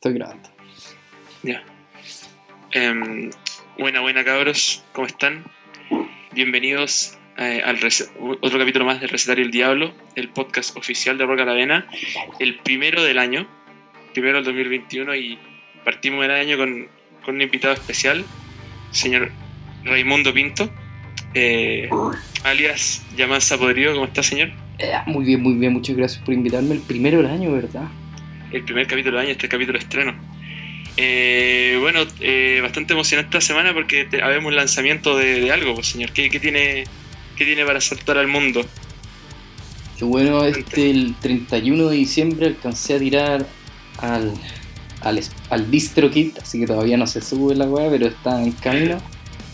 Estoy grabando. Ya. Em, buena, buena cabros, ¿cómo están? Bienvenidos eh, al otro capítulo más de Recetario el Diablo, el podcast oficial de Roca la Vena, el primero del año, primero del 2021 y partimos el año con, con un invitado especial, señor Raimundo Pinto, eh, alias Yamanza Podrido, ¿cómo está señor? Eh, muy bien, muy bien, muchas gracias por invitarme. El primero del año, ¿verdad? El primer capítulo del año, este capítulo estreno. Eh, bueno, eh, bastante emocionante esta semana porque te- habemos lanzamiento de, de algo, pues señor. ¿Qué, qué tiene, ¿Qué tiene para saltar al mundo? Qué bueno, este el 31 de diciembre alcancé a tirar al, al, al DistroKit, así que todavía no se sube la weá, pero está en camino.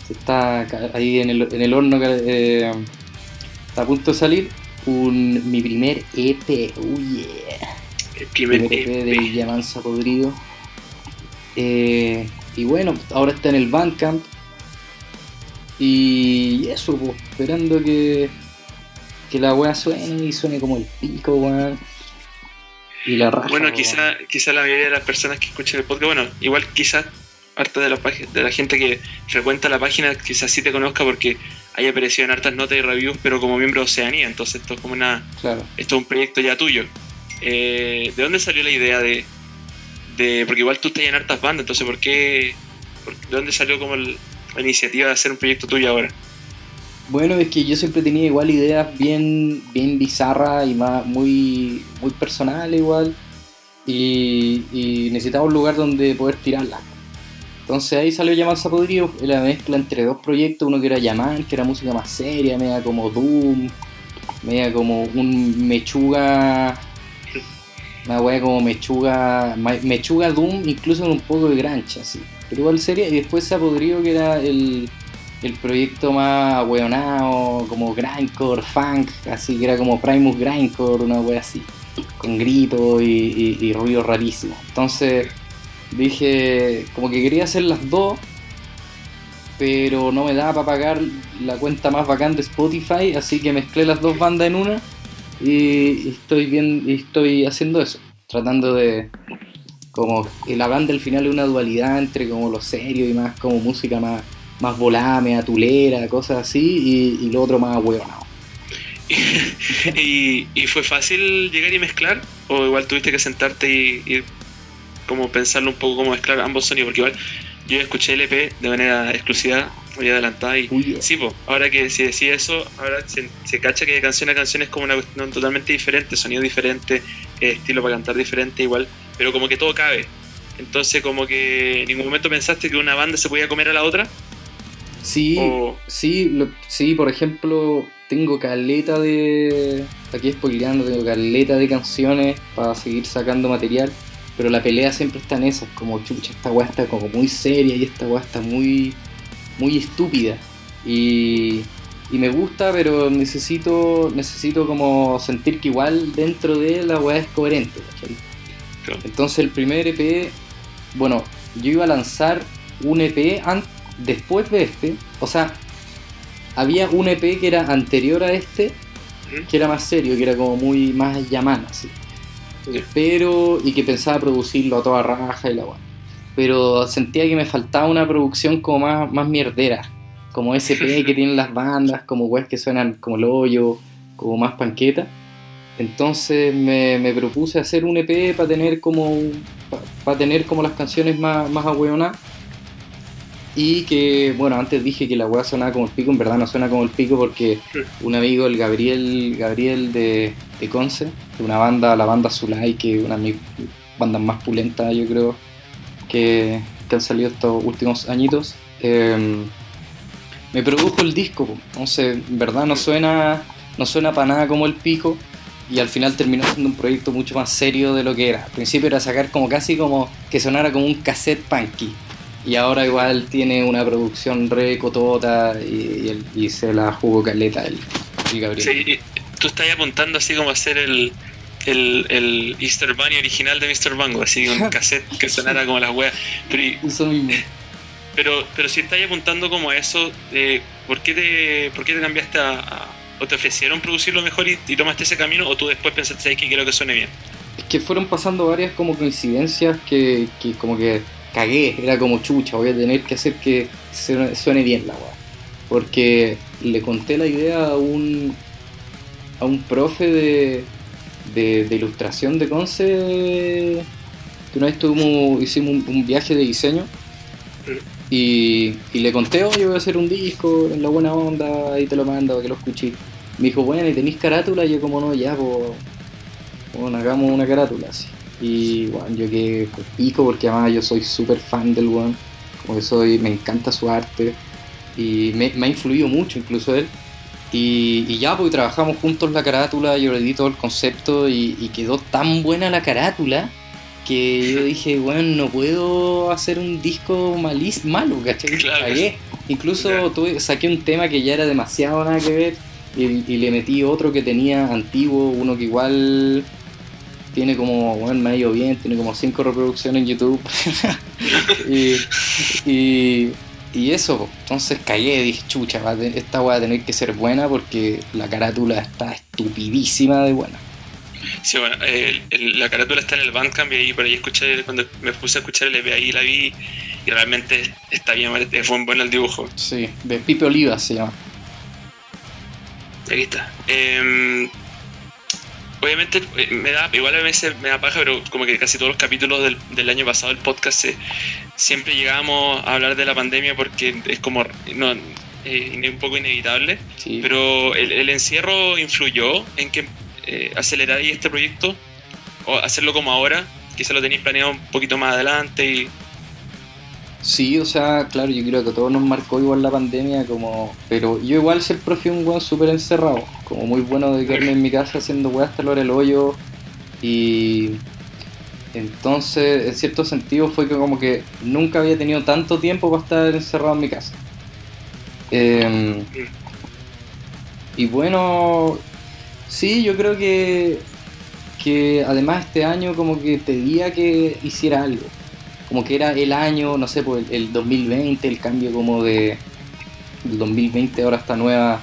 Se está ahí en el, en el horno, ca- eh, está a punto de salir. Un, mi primer EP, oh yeah. El primer primer EP de EP. Yamanza Podrido. Eh, y bueno, ahora está en el Bandcamp. Y eso, pues, esperando que, que la weá suene y suene como el pico, weón. Y la raja. Bueno, quizá, quizá la mayoría de las personas que escuchan el podcast, bueno, igual quizás harta de la, pag- de la gente que frecuenta la página quizás sí te conozca porque haya aparecido en hartas notas y reviews, pero como miembro de Oceanía, entonces esto es como una, Claro. esto es un proyecto ya tuyo. Eh, ¿De dónde salió la idea de, de- Porque igual tú estás en hartas bandas, entonces ¿por qué? ¿De dónde salió como la iniciativa de hacer un proyecto tuyo ahora? Bueno, es que yo siempre tenía igual ideas bien, bien bizarras y más, muy, muy personales igual. Y, necesitaba un lugar donde poder tirarlas. Entonces ahí salió Yamanza Podrido, la mezcla entre dos proyectos, uno que era Yaman, que era música más seria, media como Doom, media como un mechuga, una wea como mechuga, mechuga Doom, incluso con un poco de grancha, así. Pero igual seria, y después se ha que era el, el proyecto más ahueonado, como grindcore, funk, así que era como Primus Grindcore, una wea así, con gritos y, y, y ruido rarísimo. Entonces dije, como que quería hacer las dos, pero no me daba para pagar la cuenta más bacán de Spotify, así que mezclé las dos bandas en una y estoy bien, y estoy haciendo eso, tratando de como la banda al final es una dualidad entre como lo serio y más como música más más volada, media tulera, cosas así, y, y lo otro más hueonado. y, y fue fácil llegar y mezclar? ¿O igual tuviste que sentarte y, y como pensarlo un poco cómo mezclar ambos sonidos? Porque igual yo escuché el EP de manera exclusiva, muy adelantada y... Uy, Sí, pues, ahora que si decía eso, ahora se, se cacha que de canción a canción es como una cuestión totalmente diferente, sonido diferente, estilo para cantar diferente igual, pero como que todo cabe. Entonces como que en ningún momento pensaste que una banda se podía comer a la otra. Sí, O, sí, lo- sí, por ejemplo, tengo caleta de. Aquí spoileando, tengo caleta de canciones para seguir sacando material, pero la pelea siempre está en esas, como chucha, esta weá está como muy seria y esta weá está muy, muy estúpida. Y, y me gusta, pero necesito, necesito como sentir que igual dentro de la weá es coherente. Entonces el primer EP, bueno, yo iba a lanzar un EP después de este, o sea, había un EP que era anterior a este, que era más serio, que era como muy más así. Pero, y que pensaba producirlo a toda raja y la weá. Pero sentía que me faltaba una producción como más, más mierdera, como EP que tienen las bandas, como weas que suenan como el hoyo, como más panqueta. Entonces me, me propuse hacer un EP para tener como para tener como las canciones más, más ahueonadas. Y que, bueno, antes dije que la weá sonaba como el pico, en verdad no suena como el pico porque un amigo, el Gabriel, Gabriel de, de Conce, de una banda, la banda Zulay, que es una de mis bandas más pulentas, yo creo, que, que han salido estos últimos añitos, eh, me produjo el disco. po. Entonces, en verdad no suena, no suena para nada como el pico. Y al final terminó siendo un proyecto mucho más serio de lo que era. Al principio era sacar como casi como que sonara como un cassette punky. Y ahora igual tiene una producción re cotota y, y el- y se la jugó caleta el, el Gabriel. sí, tú estás apuntando así como a hacer el, el, el Easter Bunny original de Mr. Bango, así un cassette que sonara como las weas. Pero, Eso mismo. Pero, pero si estás apuntando como a eso, eh, ¿por, qué te, ¿por qué te cambiaste a, a- o te ofrecieron producirlo mejor y, y tomaste ese camino o tú después pensaste "Sabes que quiero que suene bien? es que fueron pasando varias como coincidencias que, que como que cagué, era como chucha, voy a tener que hacer que suene, suene bien la weá. Porque le conté la idea a un, a un profe de, de, de ilustración de Conce, que una vez tuvimos, hicimos un, un viaje de diseño. Y, le conté, oye, voy a hacer un disco en la buena onda, y te lo mando que lo escuché. Me dijo, bueno, ¿y tenéis carátula? Y yo, como no, ya, pues, bueno, hagamos una carátula así. Y bueno, yo que pico porque además yo soy súper fan del one, como que soy, me encanta su arte y me, ha influido mucho incluso él. Y, ya, pues trabajamos juntos la carátula, yo le di todo el concepto y quedó tan buena la carátula que yo dije, bueno, no puedo hacer un disco malís, malo, ¿cachai? Claro. Cagué. Incluso Claro. tuve, saqué un tema que ya era demasiado nada que ver y, y le metí otro que tenía antiguo, uno que igual tiene como, bueno, me ha ido bien, tiene como 5 reproducciones en YouTube. y, y, y eso, entonces cagué, dije, chucha, esta va a tener que ser buena porque la carátula está estupidísima de buena. Sí, bueno, el- el- la carátula está en el Bandcamp y ahí por ahí escuché, cuando me puse a escuchar el EP ahí la vi y realmente está bien, es buen bueno el dibujo. Sí, de Pipe Olivas se llama. Aquí está. Em, obviamente eh, me da, igual a veces me da paja, pero como que casi todos los capítulos del, del año pasado del podcast eh, siempre llegábamos a hablar de la pandemia porque es como no, eh, un poco inevitable. Sí. Pero el, el encierro influyó en que eh, aceleráis este proyecto o hacerlo como ahora, quizá lo tenéis planeado un poquito más adelante y Sí, o sea, claro, yo creo que a todos nos marcó igual la pandemia, como pero yo igual siempre fui un weón súper encerrado, como muy bueno de quedarme en mi casa haciendo weas hasta la hora del hoyo y entonces en cierto sentido fue que como que nunca había tenido tanto tiempo para estar encerrado en mi casa. Em, y bueno, sí, yo creo que, que además este año como que pedía que hiciera algo. Como que era el año, no sé, pues el, el 2020, el cambio como de del 2020 ahora esta nueva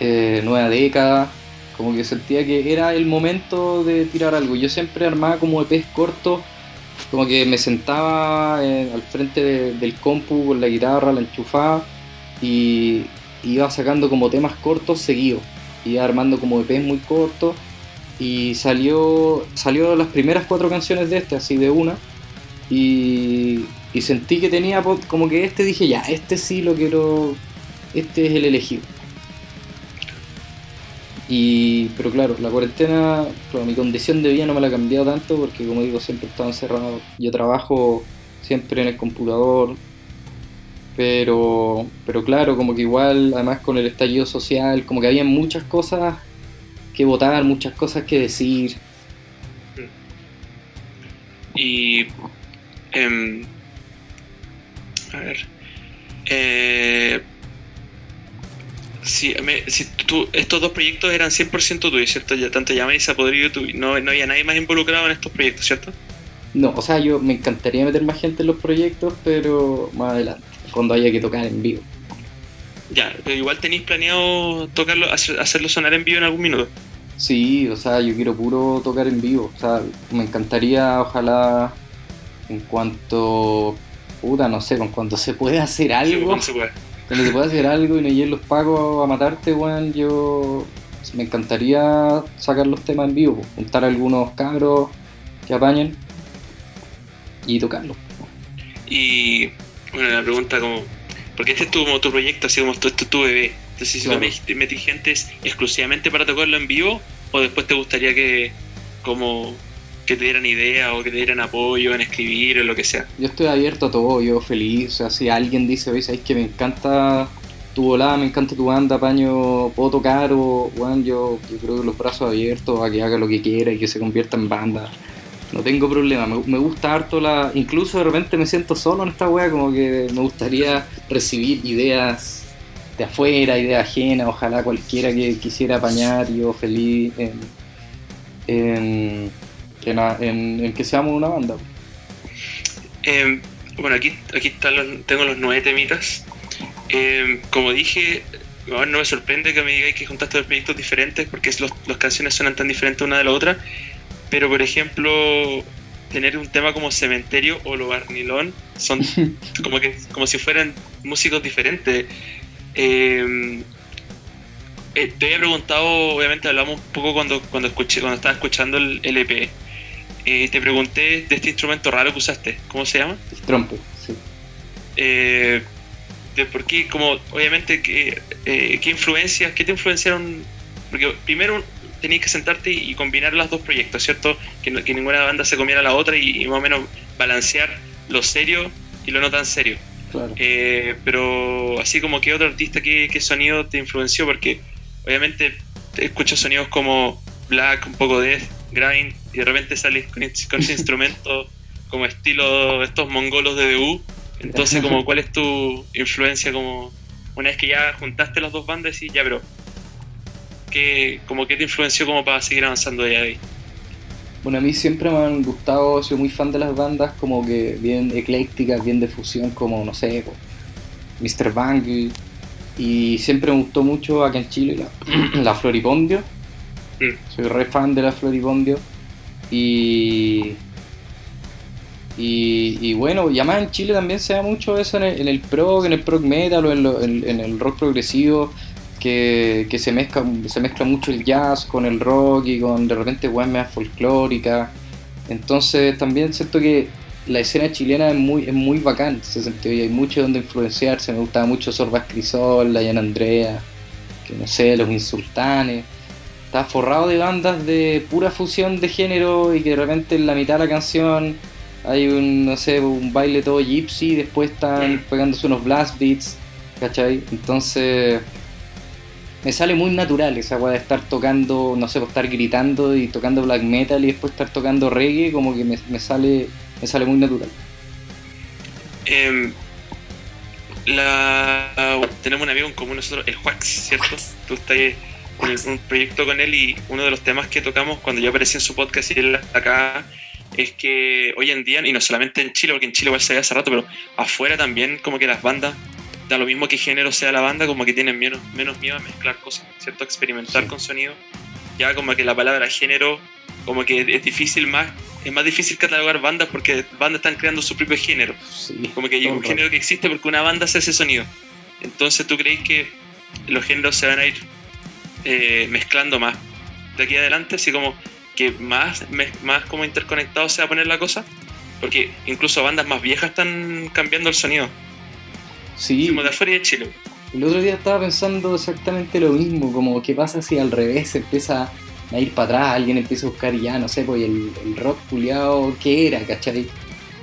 eh, nueva década, como que sentía que era el momento de tirar algo. Yo siempre armaba como EPs cortos, como que me sentaba eh, al frente de- del compu con la guitarra, la enchufaba y iba sacando como temas cortos seguidos, iba armando como EPs muy cortos y salió salió las primeras cuatro canciones de este así de una y, y sentí que tenía como que este dije ya, este sí lo quiero, este es el elegido. Y, pero claro, la cuarentena, claro, mi condición de vida no me la ha cambiado tanto porque como digo, siempre he estado encerrado. Yo trabajo siempre en el computador, pero, pero claro, como que igual, además con el estallido social, como que había muchas cosas que votar, muchas cosas que decir. Y. em, a ver. Eh, si, me- si tú, estos dos proyectos eran 100% tuyos, ¿cierto? Ya, tanto Llama y Sapodrillo, tú, no, no había nadie más involucrado en estos proyectos, ¿cierto? No, o sea, yo me encantaría meter más gente en los proyectos, pero más adelante, cuando haya que tocar en vivo. Ya, pero igual tenéis planeado tocarlo, hacer- hacerlo sonar en vivo en algún minuto. Sí, o sea, yo quiero puro tocar en vivo. O sea, me encantaría, ojalá, en cuanto, puta, no sé, con cuanto se puede hacer Sí, algo, cuando se pueda. cuando se puede hacer algo y no lleguen los pagos a matarte, weón, yo me encantaría sacar los temas en vivo, juntar algunos cabros que apañen y tocarlos. Y bueno, la pregunta como, porque este es tu, como tu proyecto, así como esto, esto es tu bebé. Entonces, si Claro. tú metí gente es exclusivamente para tocarlo en vivo, o después te gustaría que como que te dieran idea o que te dieran apoyo en escribir o lo que sea. Yo estoy abierto a todo, yo feliz. O sea, si alguien dice, oye, sabes que me encanta tu volada, me encanta tu banda, paño, puedo tocar, o bueno, yo, yo creo que los brazos abiertos a que haga lo que quiera y que se convierta en banda. No tengo problema, me, me gusta harto la. Incluso de repente me siento solo en esta wea, como que me gustaría recibir ideas de afuera, ideas ajenas, ojalá cualquiera que quisiera apañar, yo feliz en, en, que seamos una banda. Eh, bueno, aquí, aquí están los, tengo los nueve temitas. Eh, como dije, no me sorprende que me digáis que juntaste dos proyectos diferentes porque las canciones suenan tan diferentes una de la otra. Pero por ejemplo, tener un tema como Cementerio o Lo Barnilón son como que como si fueran músicos diferentes. Eh, eh, te había preguntado, obviamente hablamos un poco cuando, cuando escuché, cuando estaba escuchando el LP. Eh, te pregunté de este instrumento raro que usaste, ¿cómo se llama? El trompo, sí. Eh, de por qué, como, obviamente, ¿qué, qué influencias, qué te influenciaron? Porque primero tenías que sentarte y combinar los dos proyectos, ¿cierto? Que, que ninguna banda se comiera la otra y, más o menos balancear lo serio y lo no tan serio. Claro. pero así como que otro artista, ¿qué, ¿qué, sonido te influenció? Porque obviamente escucho sonidos como black, un poco de grind, y de repente sales con, ese instrumento como estilo estos mongolos de DU. Entonces, como, ¿cuál es tu influencia? Como una vez que ya juntaste las dos bandas y ya, pero ¿qué, como que te influenció como para seguir avanzando de ahí? Bueno, a mí siempre me han gustado, soy muy fan de las bandas como que bien eclécticas, bien de fusión, como, no sé, Mr. Bang, y siempre me gustó mucho acá en Chile la, la Floripondio. Mm. Soy re fan de la Floripondio. Y, y, bueno, y además en Chile también se da mucho eso en el, en el prog, en el prog metal o en, en, el rock progresivo, que, que, se, mezcla, se mezcla mucho el jazz con el rock y con de repente weas más folclórica. Entonces también siento que la escena chilena es muy, es muy bacán en ese sentido y hay mucho donde influenciarse. Me gustaba mucho Sorbas Crisol, Diana Andrea, que no sé, Los Insultanes. Está forrado de bandas de pura fusión de género y que de repente en la mitad de la canción hay un, no sé, un baile todo gypsy y después están pegándose unos blast beats, ¿cachai? Entonces me sale muy natural esa weá de estar tocando, no sé, pues, estar gritando y tocando black metal y después estar tocando reggae, como que me, me sale me sale muy natural. Eh, la, tenemos un amigo en común nosotros, el Wax, ¿cierto? Tú estás en un proyecto con él y uno de los temas que tocamos cuando yo aparecí en su podcast y él acá es que hoy en día, y no solamente en Chile, porque en Chile igual se ve hace rato, pero afuera también como que las bandas, da lo mismo que género sea la banda, como que tienen menos, menos miedo a mezclar cosas, ¿cierto? Experimentar con sonido. Ya como que la palabra género, como que es difícil más es más difícil catalogar bandas porque bandas están creando su propio género. como que hay un género que existe porque una banda hace ese sonido. Entonces, ¿tú crees que los géneros se van a ir eh, mezclando más de aquí adelante? Así como que más, más como interconectado se va a poner la cosa. Porque incluso bandas más viejas están cambiando el sonido. Sí. Como de afuera y de Chile. El otro día estaba pensando exactamente lo mismo, como qué pasa si al revés empieza a ir para atrás, alguien empieza a buscar ya, no sé, pues el, rock culiado, ¿qué era, cachai?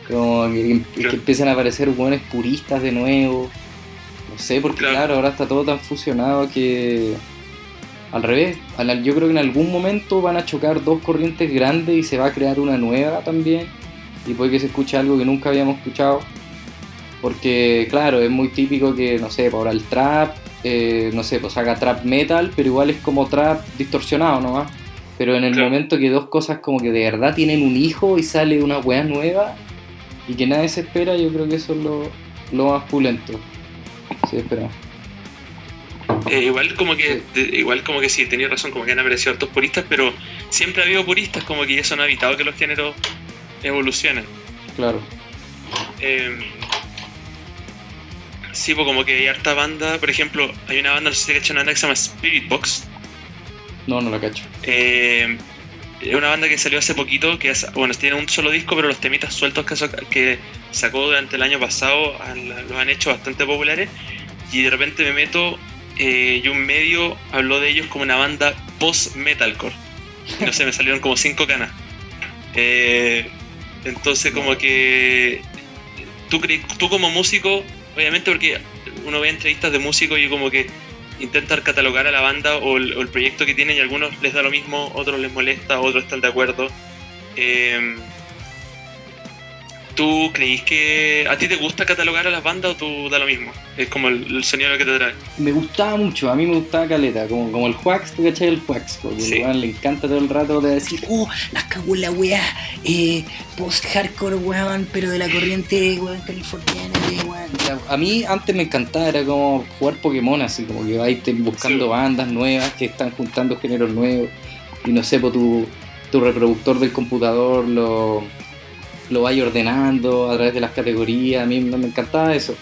Como que, empiezan a aparecer buenos puristas de nuevo. No sé, porque claro. ahora está todo tan fusionado que al revés, yo creo que en algún momento van a chocar dos corrientes grandes y se va a crear una nueva también. Y puede que se escuche algo que nunca habíamos escuchado. Porque, claro, es muy típico que, no sé, ahora el trap eh, no sé, pues haga trap metal, pero igual es como trap distorsionado nomás. Pero en el momento que dos cosas como que de verdad tienen un hijo y sale una weá nueva y que nadie se espera, yo creo que eso es lo, lo más pulento. Sí, espera. Eh, igual como que igual como que sí, tenía razón, como que han aparecido hartos puristas, pero siempre ha habido puristas como que eso no ha evitado que los géneros evolucionen. Claro. Eh, Sí, pues como que hay harta banda. Por ejemplo, hay una banda, no sé si cachan una banda que se llama Spirit Box. No, no la cacho. Eh, es una banda que salió hace poquito, que bueno, tiene un solo disco, pero los temitas sueltos que, sacó durante el año pasado los han hecho bastante populares. Y de repente me meto eh, y un medio habló de ellos como una banda post-metalcore. No sé, me salieron como cinco canas. Eh, entonces como que tú, tú como músico obviamente porque uno ve entrevistas de músicos y como que intentar catalogar a la banda o el, proyecto que tienen y a algunos les da lo mismo, otros les molesta, otros están de acuerdo. Eh, ¿Tú creís que a ti te gusta catalogar a las bandas o tú da lo mismo? Es como el, sonido que te trae. Me gustaba mucho, a mí me gustaba Caleta, como, como el Juax, ¿tú cachai el Juax? Porque sí. le encanta todo el rato de decir, oh, las cago en la weá, eh, post-hardcore weón, pero de la corriente weón californiana, weón. A mí antes me encantaba, era como jugar Pokémon, así como que vais buscando bandas nuevas que están juntando géneros nuevos. Y no sé, pues tú tu reproductor del computador lo, lo vaya ordenando a través de las categorías. A mí no me encantaba eso.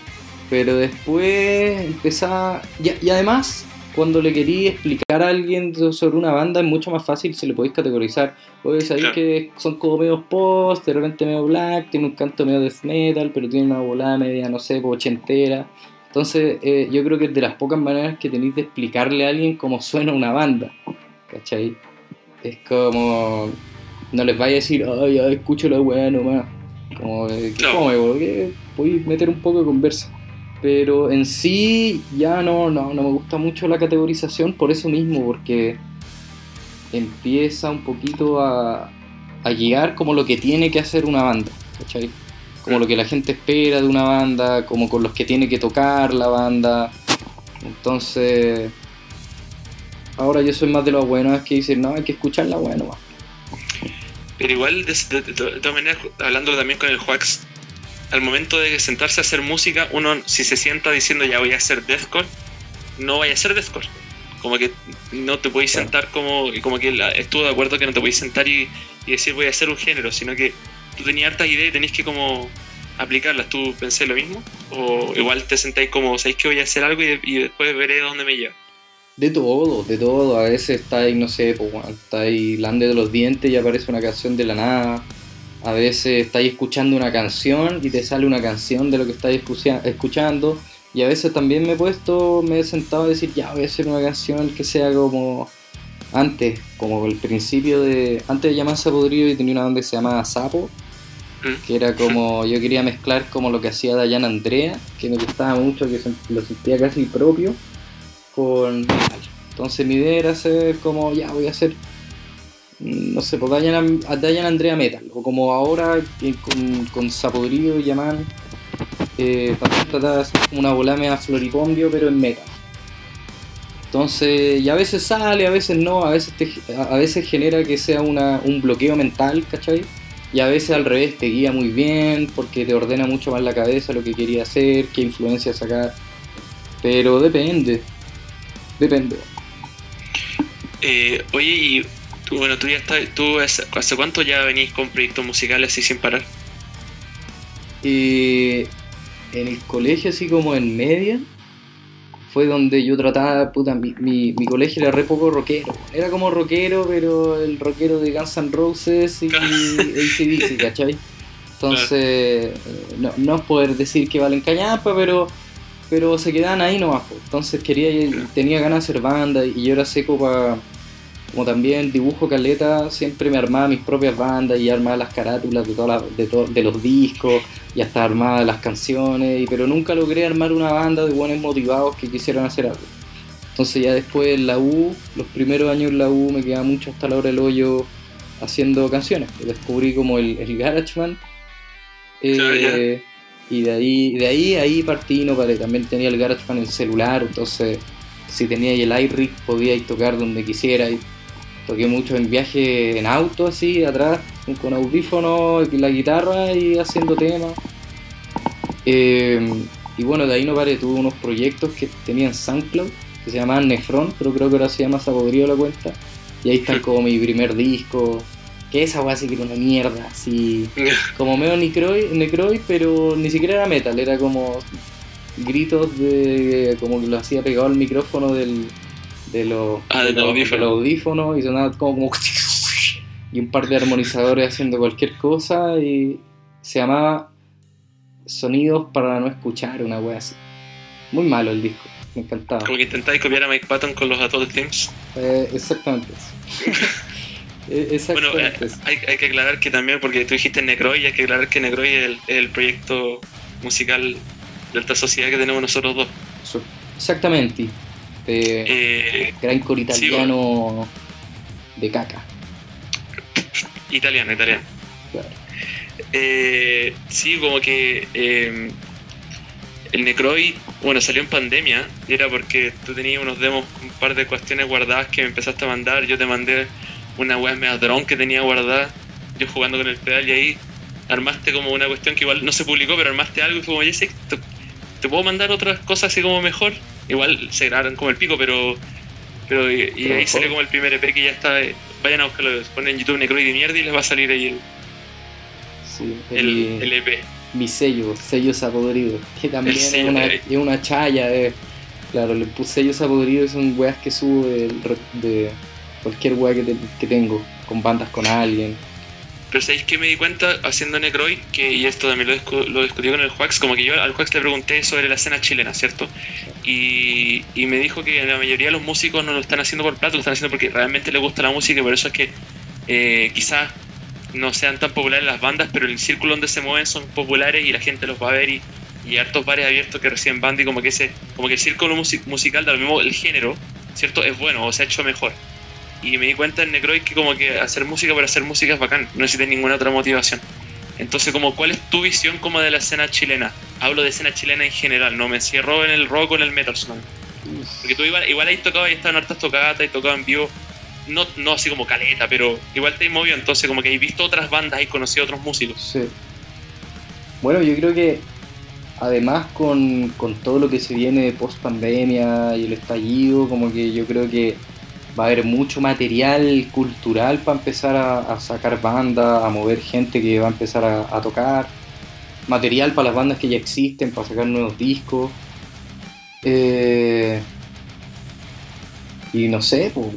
Pero después empezaba. Y, y además, cuando le quería explicar a alguien sobre una banda, es mucho más fácil si le podéis categorizar. Oye, sabéis que son como medio post, de repente medio black, tiene un canto medio death metal, pero tiene una volada media, no sé, ochentera. Entonces, eh, yo creo que es de las pocas maneras que tenéis de explicarle a alguien cómo suena una banda. ¿Cachai? Es como. No les vaya a decir, ay, ya escucho la weá nomás. Como, eh, ¿qué Claro. come, porque podéis meter un poco de conversa. Pero en sí, ya no, no, no me gusta mucho la categorización por eso mismo, porque empieza un poquito a, a guiar como lo que tiene que hacer una banda, ¿cachai? Como lo que la gente espera de una banda, como con los que tiene que tocar la banda. Entonces, ahora yo soy más de los buenos que dicen, no, hay que escuchar la buena nomás. Pero igual, de, de- de- de todas maneras, hablando también con el Juax, al momento de sentarse a hacer música, uno si se sienta diciendo ya voy a hacer deathcore, no vaya a hacer deathcore. Como que no te podéis Claro. sentar como, y como que la- estuvo de acuerdo que no te podéis sentar y, y decir voy a hacer un género, sino que tú tenías hartas ideas y tenías que como aplicarlas. ¿Tú pensé lo mismo? ¿O igual te sentáis como, sabéis que voy a hacer algo y, y después veré dónde me lleva? De todo, de todo. A veces está ahí, no sé, pues, está ahí lande de los dientes y aparece una canción de la nada. A veces estáis escuchando una canción y te sale una canción de lo que estáis escucha- escuchando. Y a veces también me he puesto, me he sentado a decir, ya voy a hacer una canción que sea como antes, como el principio de. Antes de llamarse Podrido, yo tenía una banda que se llamaba Sapo, ¿Mm? que era como. Yo quería mezclar como lo que hacía Dayan Andrea, que me gustaba mucho, que lo sentía casi propio, con metal. Entonces mi idea era hacer como, ya voy a hacer, mm, no sé, pues Dayan, a Dayan Andrea Metal, o como ahora con, con Sapodrío y Yaman, eh, para de hacer una volame a Floripondio, pero en metal. Entonces, y a veces sale, a veces no, a veces, te- a veces genera que sea una, un bloqueo mental, ¿cachai? Y a veces al revés, te guía muy bien, porque te ordena mucho más la cabeza lo que quería hacer, qué influencia sacar. Pero depende, depende. Eh, oye, y tú, bueno, tú ya estás, tú hace, ¿hace cuánto ya venís con proyectos musicales así sin parar? Eh, en el colegio, así como en media, fue donde yo trataba, puta, mi, mi, mi colegio era re poco rockero. Era como rockero, pero el rockero de Guns N' Roses y ACDC, ¿cachai? Entonces, eh, no, no es poder decir que valen cañapa, pero pero se quedan ahí nomás. po. Entonces quería tenía ganas de hacer banda y yo era seco para como también dibujo caleta, siempre me armaba mis propias bandas y armaba las carátulas de todas las- de, to- de los discos y hasta armaba las canciones, y- pero nunca logré armar una banda de buenos motivados que quisieran hacer algo. Entonces ya después en la U, los primeros años en la U me quedaba mucho hasta la hora del hoyo haciendo canciones. Descubrí como el, el GarageBand. eh, Claro. Y de ahí, de ahí, ahí partí no paré. También tenía el GarageBand en el celular, entonces si tenía el iRig podía ir tocar donde quisiera. Y toqué mucho en viaje en auto, así, atrás, con audífonos y la guitarra y haciendo temas. Eh, y bueno, de ahí no paré, tuve unos proyectos que tenían SoundCloud, que se llamaban Nefron, pero creo que ahora se llama Sapodrío la cuenta. Y ahí está como mi primer disco, que esa weá sí que era una mierda, así como medio necroid, necroid, pero ni siquiera era metal, era como gritos de como que lo hacía pegado al micrófono del de los Ah, del de audífono. audífonos y sonaba como, y un par de armonizadores haciendo cualquier cosa y se llamaba Sonidos para no escuchar, una wea así. Muy malo el disco, me encantaba. Como que intentáis copiar a Mike Patton con los Adult Themes. Eh, exactamente eso. Bueno, eh, hay, hay que aclarar que también, porque tú dijiste Necroid, hay que aclarar que Necroid es el, el proyecto musical de alta sociedad que tenemos nosotros dos. Exactamente. Eh, Eh, Grindcore italiano de caca. italiano, italiano. Claro. Eh, sí, como que eh, el Necroid, bueno, salió en pandemia y era porque tú tenías unos demos, un par de cuestiones guardadas que me empezaste a mandar. Yo te mandé una web mega drone que tenía guardada, yo jugando con el pedal y ahí armaste como una cuestión que igual no se publicó, pero armaste algo y fue como, ya sé, te, te puedo mandar otras cosas así como mejor. Igual se grabaron como el pico, pero. pero y, y ahí salió como el primer EP que ya está. eh, vayan a buscarlo, ponen en YouTube Necroid de mierda y les va a salir ahí el, Sí, el, el- el EP. mi sello, sello sapodrido, que también es una, es una chaya. eh. Claro, le puse sello sapodrido, son weas que subo de, cualquier wea que, te- tengo, con bandas con alguien. Pero sabéis que me di cuenta haciendo Necroid, que, y esto también lo, lo discutí con el Juax, como que yo al Juax le pregunté sobre la escena chilena, ¿cierto? Y, y me dijo que la mayoría de los músicos no lo están haciendo por plata, lo están haciendo porque realmente les gusta la música y por eso es que eh, quizás no sean tan populares las bandas, pero el círculo donde se mueven son populares y la gente los va a ver y, y hartos bares abiertos que reciben banda y como que ese, como que el círculo musi- musical, de lo mismo el género, ¿cierto? Es bueno o se ha hecho mejor. Y me di cuenta en Necroid que como que hacer música por hacer música es bacán, no necesitas ninguna otra motivación. Entonces, como, ¿cuál es tu visión como de la escena chilena? Hablo de escena chilena en general, no me encierro en el rock o en el metal solamente. Porque tú igual, igual ahí tocado y estado en hartas tocadas y tocado en vivo, no, no así como caleta, pero igual te movido, entonces como que has visto otras bandas y conocido otros músicos. Sí. Bueno, yo creo que además con, con todo lo que se viene post pandemia y el estallido, como que yo creo que va a haber mucho material cultural para empezar a, a sacar bandas, a mover gente que va a empezar a, a tocar, material para las bandas que ya existen, para sacar nuevos discos. Eh, y no sé, pues,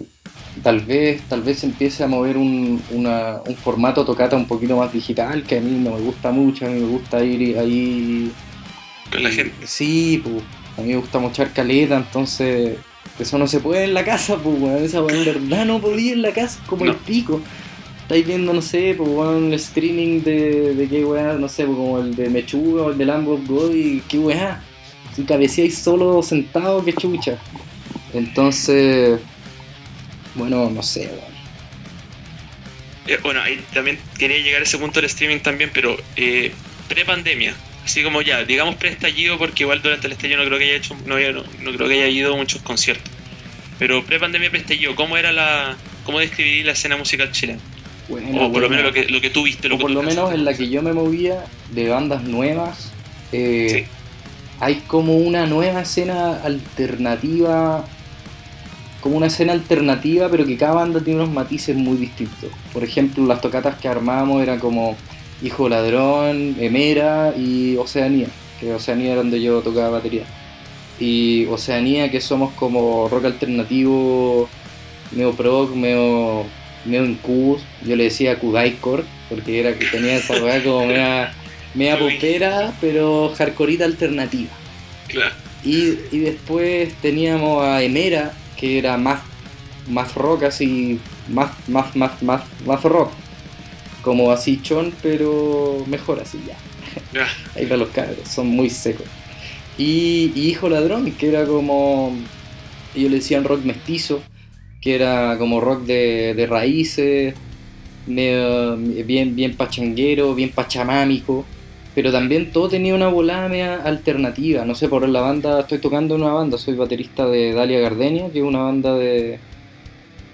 tal vez tal vez empiece a mover un, una- un formato tocata un poquito más digital que a mí no me gusta mucho a mí me gusta ir ahí Con la gente. sí pues a mí me gusta mochar caleta entonces eso no se puede en la casa pues weón, esa weón, en verdad no podía en la casa como el No. pico. Estáis viendo no sé pues weón, el streaming de, de qué weá no sé pues, como el de Mechuga o el de Lambo of God y qué weá. Si cabeceáis solo sentado qué chucha. Entonces bueno, no sé, weón. Eh, bueno, ahí también quería llegar a ese punto del streaming también, pero eh, pre-pandemia, así como ya, digamos pre-estallido, porque igual durante el estallido no creo que haya hecho, no, no, no creo que haya ido a muchos conciertos. Pero pre-pandemia, pre-estallido, ¿cómo era la, cómo describiría la escena musical chilena? O por lo menos lo que, lo que tú viste, lo o que por lo menos en la que yo me movía de bandas nuevas, eh, Sí. hay como una nueva escena alternativa, como una escena alternativa, pero que cada banda tiene unos matices muy distintos. Por ejemplo, las tocatas que armábamos eran como Hijo Ladrón, Emera y Oceanía, que Oceanía era donde yo tocaba batería. Y Oceanía, que somos como rock alternativo, medio prog, medio, medio incubus. Yo le decía Kudaicore, porque era que tenía esa weá como media, media popera, pero hardcoreita alternativa. Claro. Y, y después teníamos a Emera, que era más, más rock, así, más, más, más, más, más rock. Como así chon, pero mejor así ya. Ahí para los cabros, son muy secos. Y, y Hijo Ladrón, que era como. Ellos le decían rock mestizo, que era como rock de, de raíces, medio- bien, bien pachanguero, bien pachamámico. Pero también todo tenía una volada media alternativa. No sé, por la banda, estoy tocando en una banda, soy baterista de Dalia Gardenia, que es una banda de.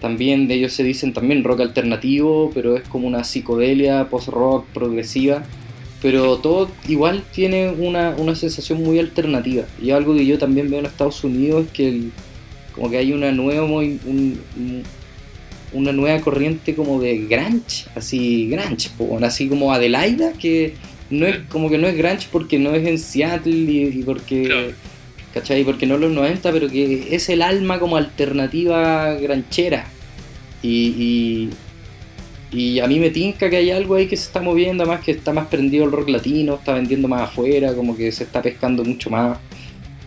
También de ellos se dicen también rock alternativo, pero es como una psicodelia, post-rock, progresiva pero todo igual tiene una, una sensación muy alternativa. Y algo que yo también veo en Estados Unidos es que el- como que hay una nueva movi- un- un- una nueva corriente como de grunge, así grunge, así como Adelaida, que no es como que no es grunge porque no es en Seattle y, y porque Claro. ¿cachai? Porque no los 90, pero que es el alma como alternativa granchera. Y, y, y a mí me tinca que hay algo ahí que se está moviendo, además que está más prendido el rock latino, está vendiendo más afuera, como que se está pescando mucho más.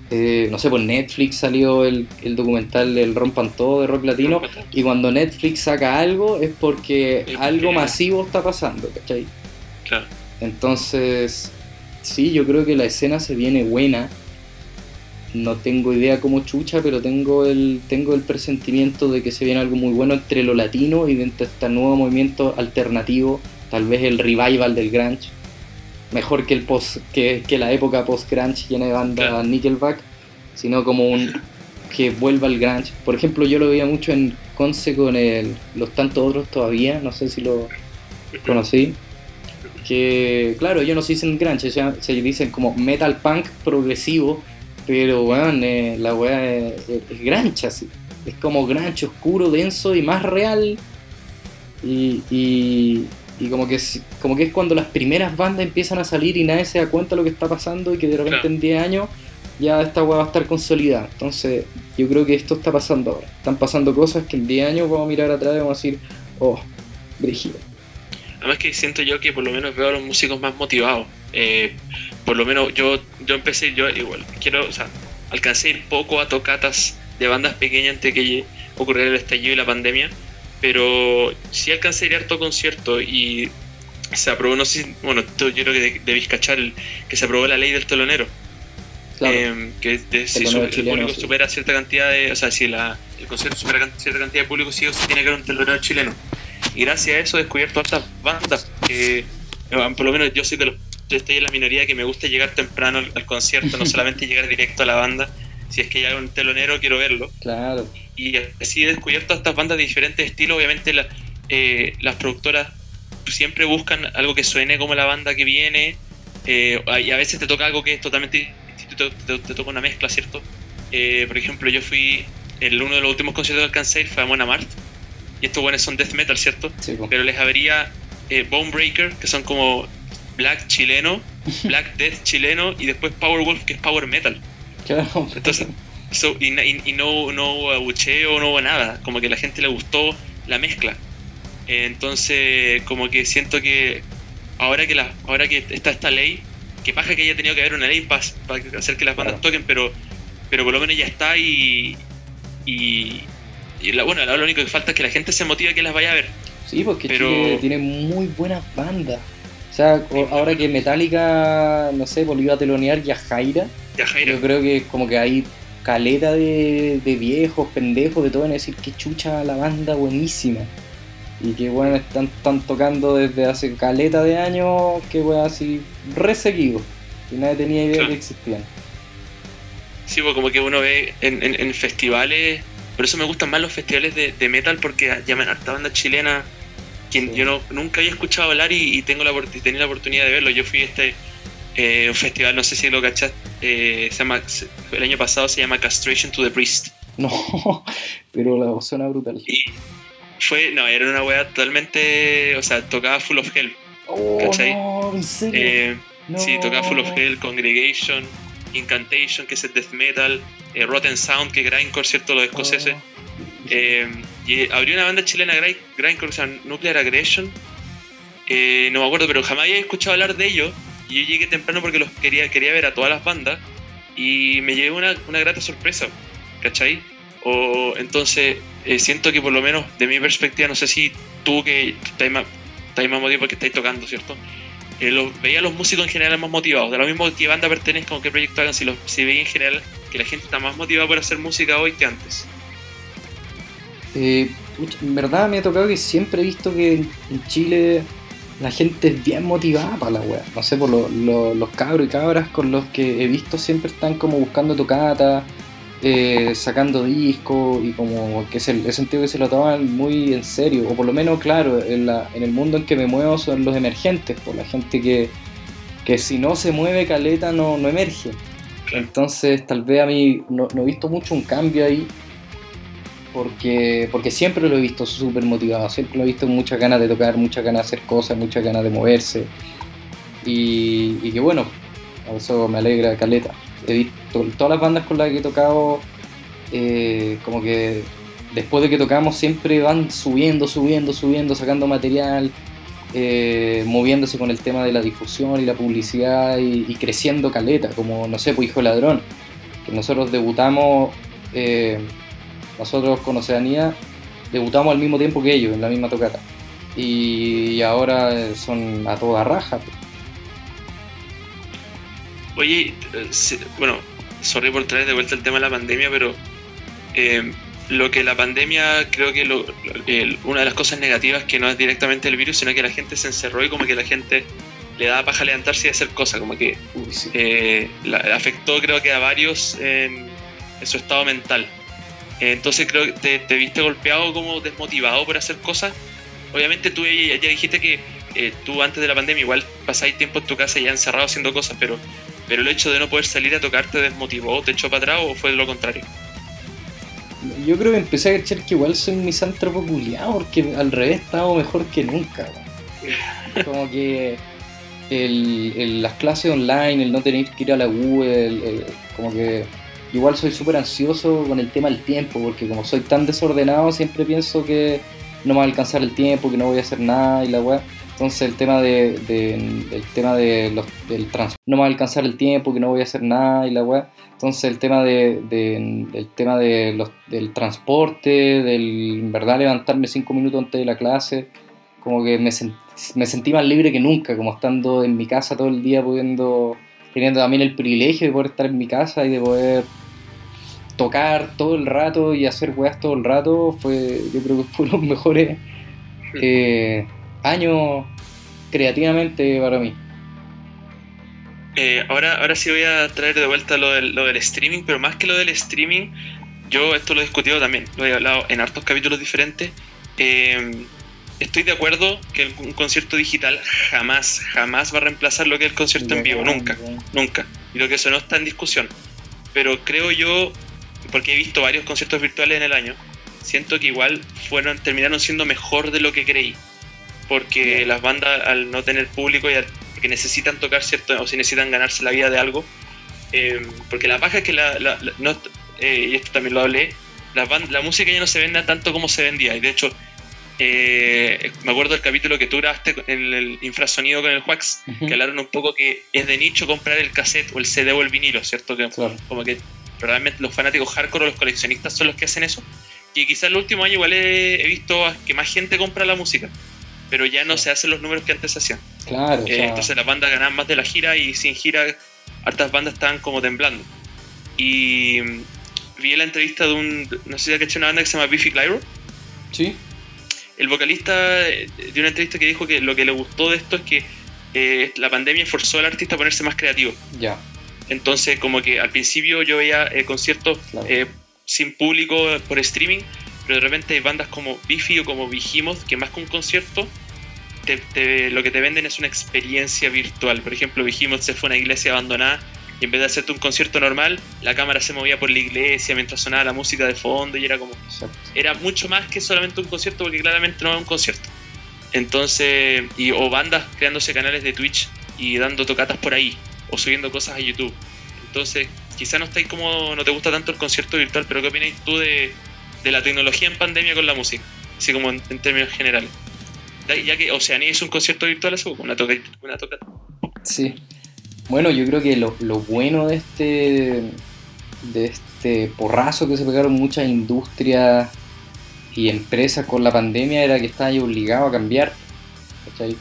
Eh, no sé, por Netflix salió el, el documental El Rompan Todo de rock latino, y cuando Netflix saca algo es porque algo masivo está pasando, ¿cachai? Claro. Entonces, sí, yo creo que la escena se viene buena. No tengo idea cómo chucha, pero tengo el, tengo el presentimiento de que se viene algo muy bueno entre lo latino y dentro de este nuevo movimiento alternativo, tal vez el revival del grunge. Mejor que, el post, que, que la época post-grunge llena de banda. Nickelback, sino como un que vuelva el grunge. Por ejemplo, yo lo veía mucho en Conce con el, los tantos otros todavía, no sé si lo conocí. Que, claro, ellos no se dicen grunge, se, se dicen como metal punk progresivo, pero weón, eh, la weá es, es, es grunge así. Es como grunge oscuro, denso y más real Y, y, y como, que, es- como que es cuando las primeras bandas empiezan a salir y nadie se da cuenta de lo que está pasando y que de repente Claro. en 10 años ya esta weá va a estar consolidada. Entonces yo creo que esto está pasando ahora. Están pasando cosas que en 10 años vamos a mirar atrás y vamos a decir, oh, brígido. Además que siento yo que por lo menos veo a los músicos más motivados. Eh, por lo menos yo, yo empecé, yo igual, quiero, o sea, alcancé a ir poco a tocatas de bandas pequeñas antes que ocurriera el estallido y la pandemia, pero sí alcancé a ir a harto concierto y se aprobó, no sé, bueno, tú, yo creo que de- debís cachar el- que se aprobó la ley del telonero. Claro. Eh, que de- si su- chileno, el público sí. supera cierta cantidad de. O sea, si la, el concierto supera can- cierta cantidad de público, sí o sí tiene que haber un telonero chileno. Y gracias a eso he descubierto hartas bandas que, eh, por lo menos yo soy de los. Yo estoy en la minoría que me gusta llegar temprano al, al concierto, no solamente llegar directo a la banda. Si es que hay un telonero, quiero verlo. Claro. Y así he descubierto estas bandas de diferentes estilos. Obviamente, la- eh, las productoras siempre buscan algo que suene como la banda que viene. eh, y a veces te toca algo que es totalmente distinto, te, te toca una mezcla, ¿cierto? Eh, por ejemplo, yo fui en uno de los últimos conciertos que alcancé fue a Mona Mart. Y estos buenos son death metal, ¿cierto? Sí. Pero les habría eh, Bone Breaker, que son como black chileno, black death chileno, y después Power Wolf, que es power metal. Claro. Entonces, so- y, y- y no, no hubo abucheo, no hubo nada. Como que a la gente le gustó la mezcla. Eh, Entonces, como que siento que ahora que la, ahora que está esta ley, que paja que haya tenido que haber una ley para hacer que las bandas Claro. toquen, pero, pero por lo menos ya está y. Y, y la, bueno, lo único que falta es que la gente se motive a que las vaya a ver. Sí, porque Pero- Chile tiene muy buenas bandas. O sea, ahora que Metallica, no sé, volvió a telonear y a Jaira, Ya, Jairo. yo creo que como que hay caleta de, de viejos, pendejos, de todo, en decir que chucha la banda buenísima. Y que bueno, están, están tocando desde hace caleta de años, que bueno, así re seguido. Y nadie tenía idea Claro. que existían. Sí, pues como que uno ve en, en- en festivales. Por eso me gustan más los festivales de, de metal porque llaman a harta banda chilena quien Sí. yo no, nunca había escuchado hablar y, y tengo la, tenía la oportunidad de verlo. Yo fui a este eh, un festival, no sé si lo cachaste, eh, se llama, el año pasado se llama Castration to the Priest. No, pero la suena brutal. Y fue, no, era una wea totalmente, o sea, tocaba Full of Hell. Oh, ¿cachai? no, en serio. Eh, No. Sí, tocaba Full of Hell, Congregation, Incantation, que es el death metal, eh, Rotten Sound, que es grindcore, ¿cierto? Los escoceses. Oh. Eh, y abrió una banda chilena, Grind- Grindcore, o sea, Nuclear Aggression. Eh, no me acuerdo, pero jamás había escuchado hablar de ellos. Y yo llegué temprano porque los quería, quería ver a todas las bandas. Y me llevé una, una grata sorpresa, ¿cachai? O, entonces, eh, siento que por lo menos de mi perspectiva, no sé si tú que estáis más, estáis más motivados porque estáis tocando, ¿cierto? Eh, los- veía a los músicos en general más motivados. De lo mismo que banda pertenezca o qué proyecto hagan, si, los, si veía en general que la gente está más motivada por hacer música hoy que antes. Eh, en verdad me ha tocado que siempre he visto que en Chile la gente es bien motivada para la wea. No sé, por lo- lo- los cabros y cabras con los que he visto siempre están como buscando tocata, eh, sacando discos y como que se, he sentido que se lo toman muy en serio. O por lo menos, claro, en, la- en el mundo en que me muevo son los emergentes, por la gente que, que si no se mueve caleta no, no emerge. Entonces, tal vez a mí no, no he visto mucho un cambio ahí, porque, porque siempre lo he visto súper motivado, siempre lo he visto con muchas ganas de tocar, muchas ganas de hacer cosas, muchas ganas de moverse. Y, y que bueno, eso me alegra, Caleta. He visto todas las bandas con las que he tocado, eh, como que después de que tocamos siempre van subiendo, subiendo, subiendo, sacando material, eh, moviéndose con el tema de la difusión y la publicidad y, creciendo caleta, como no sé, pues Hijo Ladrón, nosotros debutamos, eh, nosotros con Oceanía debutamos al mismo tiempo que ellos, en la misma tocata. Y ahora son a toda raja. pues. Oye, eh, bueno, sorry por traer de vuelta el tema de la pandemia, pero eh, lo que la pandemia, creo que lo- una de las cosas negativas que no es directamente el virus, sino que la gente se encerró y como que la gente le daba paja levantarse y hacer cosas, como que Uy, sí. eh, la- afectó creo que a varios en, en su estado mental. Entonces creo que te, te viste golpeado como desmotivado por hacer cosas. Obviamente tú ya, ya dijiste que eh, tú antes de la pandemia igual pasáis tiempo en tu casa ya encerrado haciendo cosas, pero, pero el hecho de no poder salir a tocar te desmotivó, te echó para atrás o fue lo contrario. yo creo que empecé a cachar que igual soy un misántropo culiado, porque al revés estaba mejor que nunca. Como que el, el- las clases online, el no tener que ir a la U, el- el- como que igual soy súper ansioso con el tema del tiempo, porque como soy tan desordenado, siempre pienso que no me va a alcanzar el tiempo, que no voy a hacer nada y la weá. Entonces el tema de, de- el tema de los, del trans no me va a alcanzar el tiempo, que no voy a hacer nada y la weá. Entonces el tema de, de- el tema de los, del transporte, del en verdad levantarme cinco minutos antes de la clase, como que me, sen- me sentí más libre que nunca, como estando en mi casa todo el día, pudiendo, teniendo también el privilegio de poder estar en mi casa y de poder tocar todo el rato y hacer weas todo el rato, fue, yo creo que fue los mejores eh, años creativamente para mí. Eh, ahora, ahora sí voy a traer de vuelta lo del, lo del streaming, pero más que lo del streaming, yo esto lo he discutido también, lo he hablado en hartos capítulos diferentes. eh, estoy de acuerdo que un concierto digital jamás, jamás va a reemplazar lo que es el concierto en vivo, nunca, nunca. Y lo que eso no está en discusión. Pero creo yo, porque he visto varios conciertos virtuales en el año, siento que igual fueron, terminaron siendo mejor de lo que creí. Porque las bandas, al no tener público y al que necesitan tocar cierto, o si necesitan ganarse la vida de algo, eh, porque la paja es que la, la- la- no, eh, y esto también lo hablé, la, ban- la música ya no se vende tanto como se vendía. Y de hecho, eh, me acuerdo del capítulo que tú grabaste en el infrasonido con el Wax, que hablaron un poco que es de nicho comprar el cassette o el CD o el vinilo, ¿cierto? Que Claro. como que realmente los fanáticos hardcore o los coleccionistas son los que hacen eso. Y quizás el último año igual he, he visto que más gente compra la música, pero ya no se hacen los números que antes se hacían. Claro, o Eh, sea, entonces las bandas ganaban más de la gira y sin gira hartas bandas estaban como temblando. Y mm, vi la entrevista de un, no sé si cachado una banda que se llama Biffy Clyro. sí, El vocalista eh, dio una entrevista que dijo que lo que le gustó de esto es que eh, la pandemia forzó al artista a ponerse más creativo. ya, Entonces, como que al principio yo veía eh, conciertos Claro. eh, sin público por streaming, pero de repente hay bandas como Biffy o como Behemoth que más que un concierto, te- te- lo que te venden es una experiencia virtual. Por ejemplo, Behemoth se fue a una iglesia abandonada y en vez de hacerte un concierto normal, la cámara se movía por la iglesia mientras sonaba la música de fondo y era como exacto. era mucho más que solamente un concierto porque claramente no es un concierto. Entonces, y, o bandas creándose canales de Twitch y dando tocatas por ahí o subiendo cosas a YouTube. Entonces, quizá no estáis como, no te gusta tanto el concierto virtual, pero ¿qué opináis tú de, de la tecnología en pandemia con la música? Así como en, términos generales. Ya- que Oceanía hizo un concierto virtual hace una, toca, una tocata. Sí. Bueno, yo creo que lo, lo bueno de este, de este porrazo que se pegaron muchas industrias y empresas con la pandemia era que estabas ahí obligado a cambiar, ¿cachai?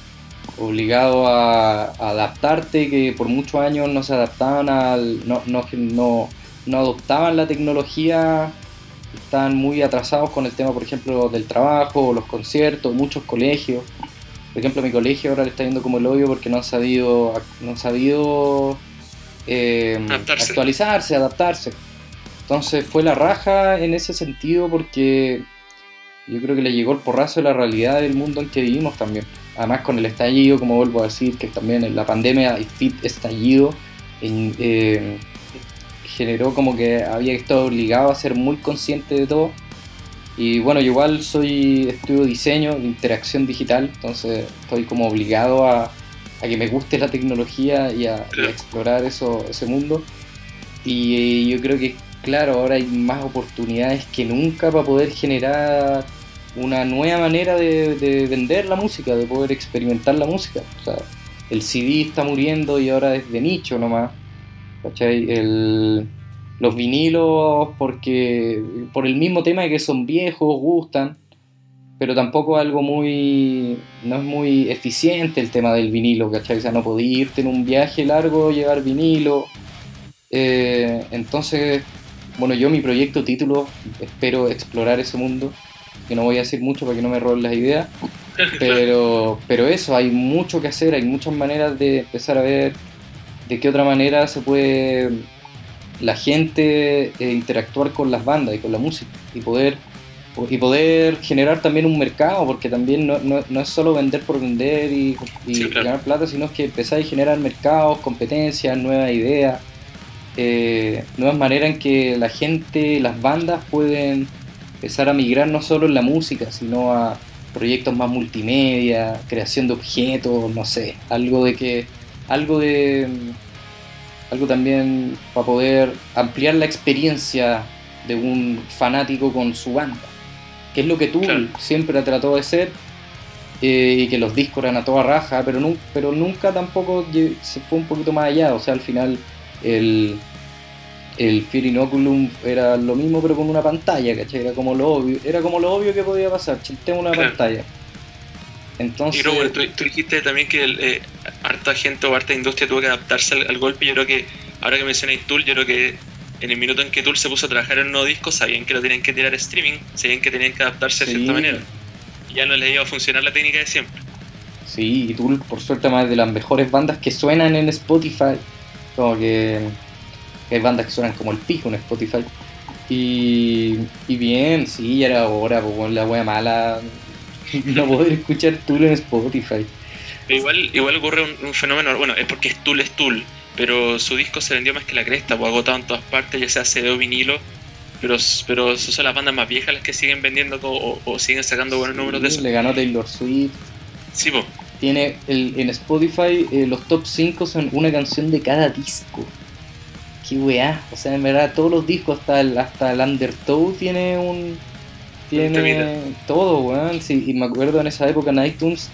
Obligado a, a adaptarte, que por muchos años no se adaptaban al. no, no, no, no adoptaban la tecnología, estaban muy atrasados con el tema, por ejemplo, del trabajo, los conciertos, muchos colegios. Por ejemplo, mi colegio ahora le está yendo como el hoyo porque no han sabido, no han sabido eh, Adaptarse. actualizarse, adaptarse. Entonces fue la raja en ese sentido porque yo creo que le llegó el porrazo de la realidad del mundo en que vivimos también. Además con el estallido, como vuelvo a decir, que también en la pandemia, fit estallido, en- eh, generó como que había estado obligado a ser muy consciente de todo. Y bueno, yo igual soy, estudio diseño, de interacción digital, entonces estoy como obligado a, a que me guste la tecnología y a, y a explorar eso, ese mundo. Y yo creo que, claro, ahora hay más oportunidades que nunca para poder generar una nueva manera de, de vender la música, de poder experimentar la música. O sea, el CD está muriendo y ahora es de nicho nomás. ¿Cachai? El, los vinilos, porque por el mismo tema de que son viejos, gustan, pero tampoco algo muy. no es muy eficiente el tema del vinilo, ¿cachai? O sea, no podía irte en un viaje largo, llevar vinilo. Eh, entonces, bueno, yo mi proyecto título espero explorar ese mundo, que no voy a decir mucho para que no me roben las ideas, pero, pero eso, hay mucho que hacer, hay muchas maneras de empezar a ver de qué otra manera se puede la gente eh, interactuar con las bandas y con la música y poder y poder generar también un mercado porque también no, no- no es solo vender por vender y, y Sí, claro. ganar plata sino que empezar a generar mercados, competencias, nuevas ideas eh, nuevas maneras en que la gente, las bandas pueden empezar a migrar no solo en la música, sino a proyectos más multimedia, creación de objetos, no sé, algo de que, algo de, algo también para poder ampliar la experiencia de un fanático con su banda, que es lo que tú siempre ha tratado de ser eh, y que los discos eran a toda raja, pero, pero nunca tampoco se fue un poquito más allá, o sea, al final el, el Fear Inoculum era lo mismo pero con una pantalla, ¿cachai? Era como lo obvio, era como lo obvio que podía pasar, tengo una pantalla. Entonces... Y Robert, tú, dijiste también que eh, harta gente o harta industria tuvo que adaptarse al, golpe. Yo creo que, ahora que mencionáis Tool, yo creo que en el minuto en que Tool se puso a trabajar en un nuevo disco, sabían que lo tenían que tirar a streaming, sabían que tenían que adaptarse de cierta manera. Y ya no les iba a funcionar la técnica de siempre. Sí, y Tool, por suerte, más de las mejores bandas que suenan en Spotify. Como que hay bandas que suenan como el pijo en Spotify. Y, y bien, sí, era hora, pues la wea mala no poder escuchar Tool en Spotify. Igual, igual ocurre un, fenómeno, bueno, es porque es Tool es Tool, pero su disco se vendió más que la cresta, pues agotado en todas partes, ya sea CD o vinilo, pero, pero son las bandas más viejas las que siguen vendiendo o, siguen sacando buenos números de eso. Le ganó Taylor Swift. Sí, pues. Tiene el, en Spotify eh, los top 5 son una canción de cada disco qué weá. O sea, en verdad, todos los discos, hasta el, hasta el Undertow tiene un. Tiene todo, weón. Sí, y me acuerdo en esa época en iTunes,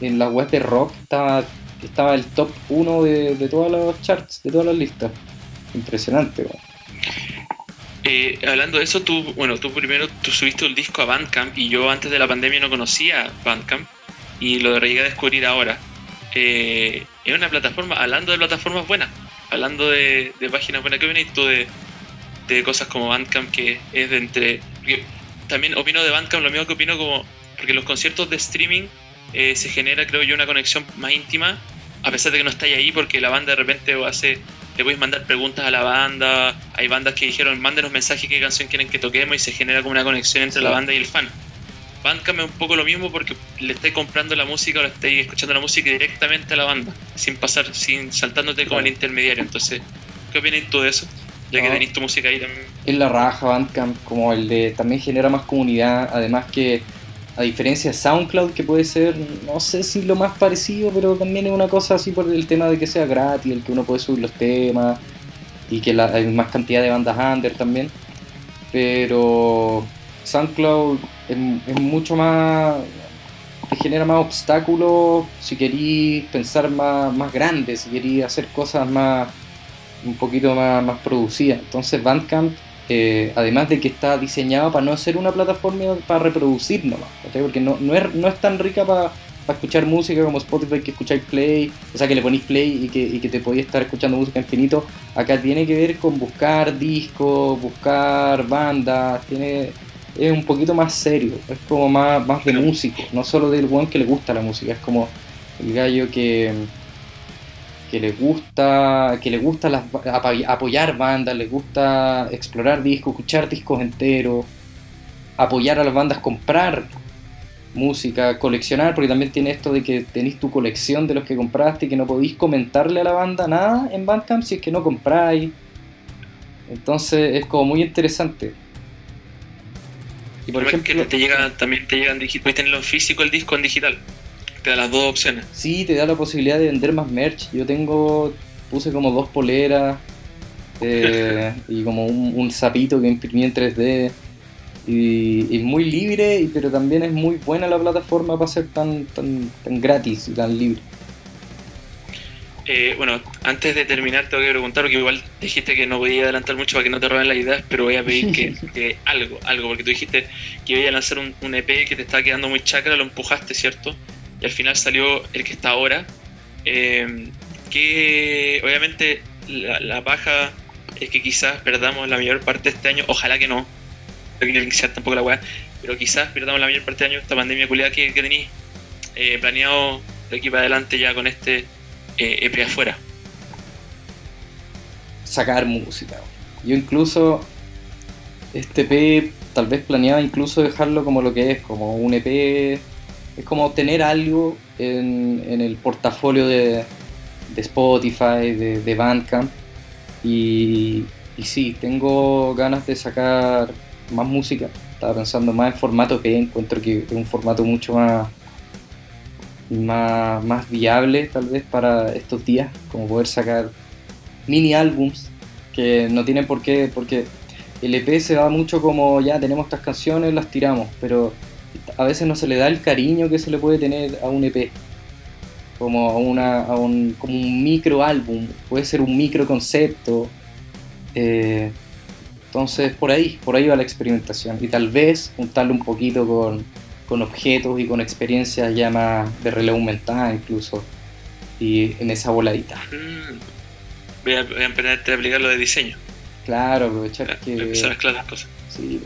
en la web de rock, estaba, estaba el top 1 de, de todos los charts, de todas las listas. Impresionante, weón. Eh, hablando de eso, tú, bueno, tú primero tú subiste el disco a Bandcamp y yo antes de la pandemia no conocía Bandcamp y lo llegué a descubrir ahora. Eh, es una plataforma, hablando de plataformas buenas, hablando de, páginas buenas, ¿qué opinas tú de, cosas como Bandcamp que es de entre... también opino de Bandcamp lo mismo que opino como... Porque los conciertos de streaming eh, se genera, creo yo, una conexión más íntima, a pesar de que no estáis ahí, porque la banda de repente hace... Le podéis mandar preguntas a la banda, hay bandas que dijeron, mándenos mensajes qué canción quieren que toquemos y se genera como una conexión entre la banda y el fan. Bandcamp es un poco lo mismo porque le estáis comprando la música o le estáis escuchando la música directamente a la banda, sin pasar, sin saltándote como el intermediario. Entonces, ¿qué opinas tú de eso? Ya que tenéis tu música ahí también. Es la raja Bandcamp, como el de también genera más comunidad, además que a diferencia de SoundCloud, que puede ser, no sé si lo más parecido, pero también es una cosa así por el tema de que sea gratis, el que uno puede subir los temas y que hay más cantidad de bandas under también. Pero SoundCloud es, mucho más. te genera más obstáculos si queréis pensar más, más grande, si queréis hacer cosas más. Un poquito más, más producidas. Entonces Bandcamp, eh, además de que está diseñado para no ser una plataforma para reproducir nomás, porque no, no, es, no es tan rica para escuchar música como Spotify que escucháis play, o sea que le ponéis play y que, y que te podéis estar escuchando música infinito. Acá tiene que ver con buscar discos, buscar bandas, tiene es un poquito más serio, es como más, más de músico, no solo del buen que le gusta la música, es como el gallo que, que le gusta, que le gusta apoyar bandas, le gusta explorar discos, escuchar discos enteros, apoyar a las bandas, comprar música, coleccionar, porque también tiene esto de que tenéis tu colección de los que compraste y que no podéis comentarle a la banda nada en Bandcamp si es que no compráis. Entonces es como muy interesante. Y por ejemplo, que te llega, también te llegan puedes tenerlo en físico el disco en digital. Te da las dos opciones. Sí, te da la posibilidad de vender más merch. Yo tengo, puse como dos poleras eh, y como un, un, sapito que imprimí en 3D. Y, es muy libre, pero también es muy buena la plataforma para ser tan, tan, tan gratis y tan libre. Eh, bueno, antes de terminar tengo que preguntar, porque igual dijiste que no podía adelantar mucho para que no te roben las ideas, pero voy a pedir que, algo, algo, porque tú dijiste que iba a lanzar un, EP que te estaba quedando muy chacra, lo empujaste, ¿cierto? Y al final salió el que está ahora. Eh, que obviamente la, paja es que quizás perdamos la mayor parte de este año, ojalá que no, no quiero iniciar tampoco la weá, pero quizás perdamos la mayor parte del año esta pandemia culiada que, que tenéis eh, planeado de aquí para adelante ya con este EP eh, afuera. Sacar música. Yo incluso este EP tal vez planeaba incluso dejarlo como lo que es, como un EP. Es como tener algo en, el portafolio de, Spotify, de, Bandcamp. Y, y sí, tengo ganas de sacar más música. Estaba pensando más en formato que encuentro que es un formato mucho más, más, más viable tal vez para estos días, como poder sacar mini álbums que no tienen por qué, porque el EP se va mucho como ya tenemos estas canciones, las tiramos, pero a veces no se le da el cariño que se le puede tener a un EP como a, una, a un, como un micro álbum, puede ser un micro concepto. Eh, entonces por ahí, por ahí va la experimentación. Y tal vez juntarlo un poquito con, con objetos y con experiencias ya más de relevo aumentada incluso. Y en esa voladita. Mm. Voy a, voy a empezar a aplicar lo de diseño. Claro, aprovechar a que. empezar a las cosas. Sí,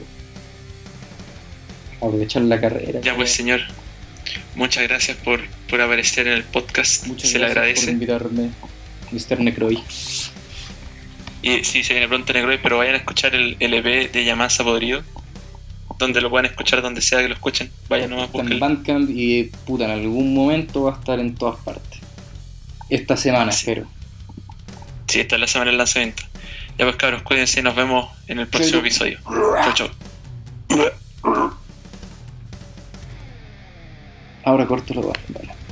aprovechar la carrera. Ya pues señor, muchas gracias por, por aparecer en el podcast. Muchas se le gracias por invitarme, Mr. Necroy. Y sí, se viene pronto Negroid, pero vayan a escuchar el, el EP de Yamasa Podrido. Donde lo puedan escuchar, donde sea que lo escuchen. Vayan nomás, en búsquenlo. Bandcamp y puta, en algún momento va a estar en todas partes. Esta semana, Sí. espero. Sí, esta es la semana del lanzamiento. Ya pues cabros, cuídense y nos vemos en el próximo episodio. Chau, chau. Ahora corto lo bueno.